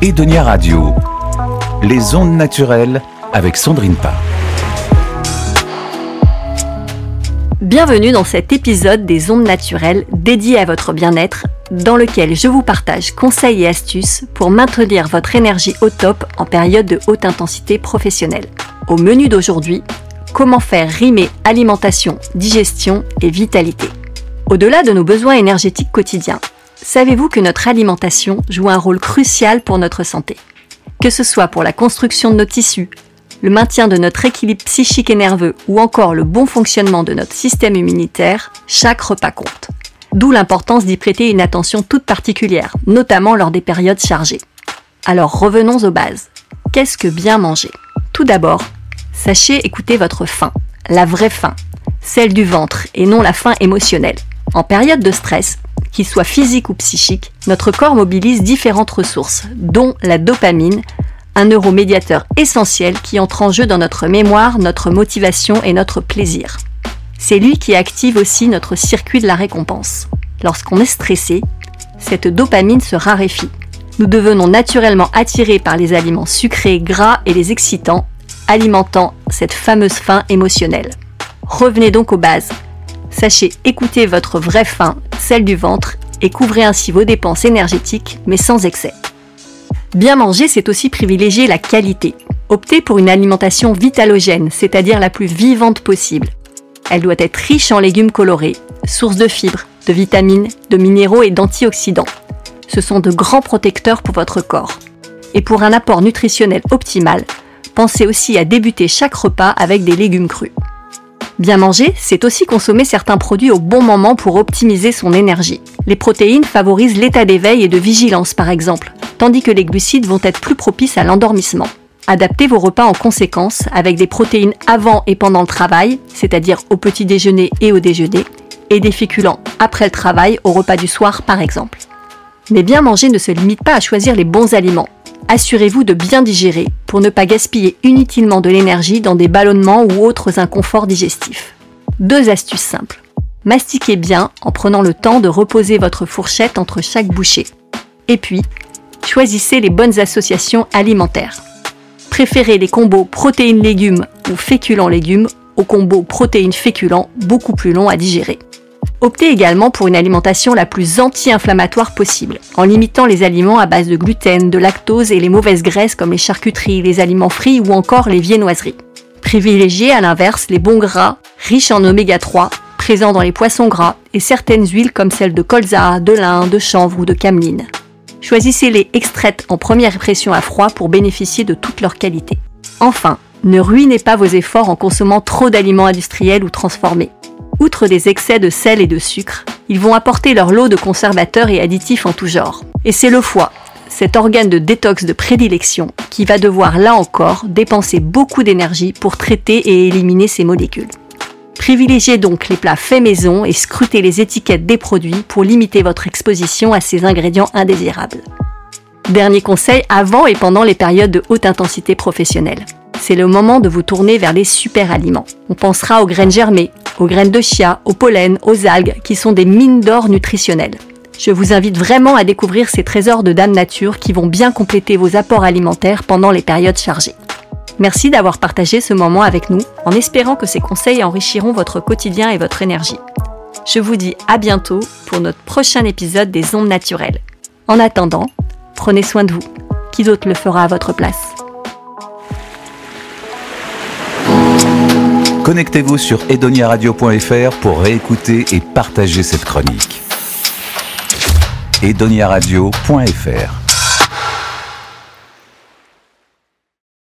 Edonia Radio, les ondes naturelles avec Sandrine Pa. Bienvenue dans cet épisode des ondes naturelles dédié à votre bien-être, dans lequel je vous partage conseils et astuces pour maintenir votre énergie au top en période de haute intensité professionnelle. Au menu d'aujourd'hui, comment faire rimer alimentation, digestion et vitalité. Au-delà de nos besoins énergétiques quotidiens, savez-vous que notre alimentation joue un rôle crucial pour notre santé? Que ce soit pour la construction de nos tissus, le maintien de notre équilibre psychique et nerveux ou encore le bon fonctionnement de notre système immunitaire, chaque repas compte. D'où l'importance d'y prêter une attention toute particulière, notamment lors des périodes chargées. Alors revenons aux bases. Qu'est-ce que bien manger? Tout d'abord, sachez écouter votre faim, la vraie faim, celle du ventre et non la faim émotionnelle. En période de stress, qu'il soit physique ou psychique, notre corps mobilise différentes ressources, dont la dopamine, un neuromédiateur essentiel qui entre en jeu dans notre mémoire, notre motivation et notre plaisir. C'est lui qui active aussi notre circuit de la récompense. Lorsqu'on est stressé, cette dopamine se raréfie. Nous devenons naturellement attirés par les aliments sucrés, gras et les excitants, alimentant cette fameuse faim émotionnelle. Revenez donc aux bases. Sachez écouter votre vraie faim, celle du ventre, et couvrez ainsi vos dépenses énergétiques, mais sans excès. Bien manger, c'est aussi privilégier la qualité. Optez pour une alimentation vitalogène, c'est-à-dire la plus vivante possible. Elle doit être riche en légumes colorés, source de fibres, de vitamines, de minéraux et d'antioxydants. Ce sont de grands protecteurs pour votre corps. Et pour un apport nutritionnel optimal, pensez aussi à débuter chaque repas avec des légumes crus. Bien manger, c'est aussi consommer certains produits au bon moment pour optimiser son énergie. Les protéines favorisent l'état d'éveil et de vigilance par exemple, tandis que les glucides vont être plus propices à l'endormissement. Adaptez vos repas en conséquence avec des protéines avant et pendant le travail, c'est-à-dire au petit déjeuner et au déjeuner, et des féculents après le travail au repas du soir par exemple. Mais bien manger ne se limite pas à choisir les bons aliments assurez-vous de bien digérer pour ne pas gaspiller inutilement de l'énergie dans des ballonnements ou autres inconforts digestifs. Deux astuces simples. Mastiquez bien en prenant le temps de reposer votre fourchette entre chaque bouchée. Et puis, choisissez les bonnes associations alimentaires. Préférez les combos protéines-légumes ou féculents-légumes aux combos protéines-féculents beaucoup plus longs à digérer. Optez également pour une alimentation la plus anti-inflammatoire possible, en limitant les aliments à base de gluten, de lactose et les mauvaises graisses comme les charcuteries, les aliments frits ou encore les viennoiseries. Privilégiez à l'inverse les bons gras, riches en oméga 3, présents dans les poissons gras et certaines huiles comme celles de colza, de lin, de chanvre ou de cameline. Choisissez-les extraites en première pression à froid pour bénéficier de toute leur qualité. Enfin, ne ruinez pas vos efforts en consommant trop d'aliments industriels ou transformés. Outre des excès de sel et de sucre, ils vont apporter leur lot de conservateurs et additifs en tout genre. Et c'est le foie, cet organe de détox de prédilection, qui va devoir là encore dépenser beaucoup d'énergie pour traiter et éliminer ces molécules. Privilégiez donc les plats faits maison et scrutez les étiquettes des produits pour limiter votre exposition à ces ingrédients indésirables. Dernier conseil avant et pendant les périodes de haute intensité professionnelle. C'est le moment de vous tourner vers les super aliments. On pensera aux graines germées, aux graines de chia, au pollen, aux algues, qui sont des mines d'or nutritionnelles. Je vous invite vraiment à découvrir ces trésors de Dame Nature qui vont bien compléter vos apports alimentaires pendant les périodes chargées. Merci d'avoir partagé ce moment avec nous, en espérant que ces conseils enrichiront votre quotidien et votre énergie. Je vous dis à bientôt pour notre prochain épisode des ondes naturelles. En attendant, prenez soin de vous. Qui d'autre le fera à votre place? Connectez-vous sur edoniaradio.fr pour réécouter et partager cette chronique. edoniaradio.fr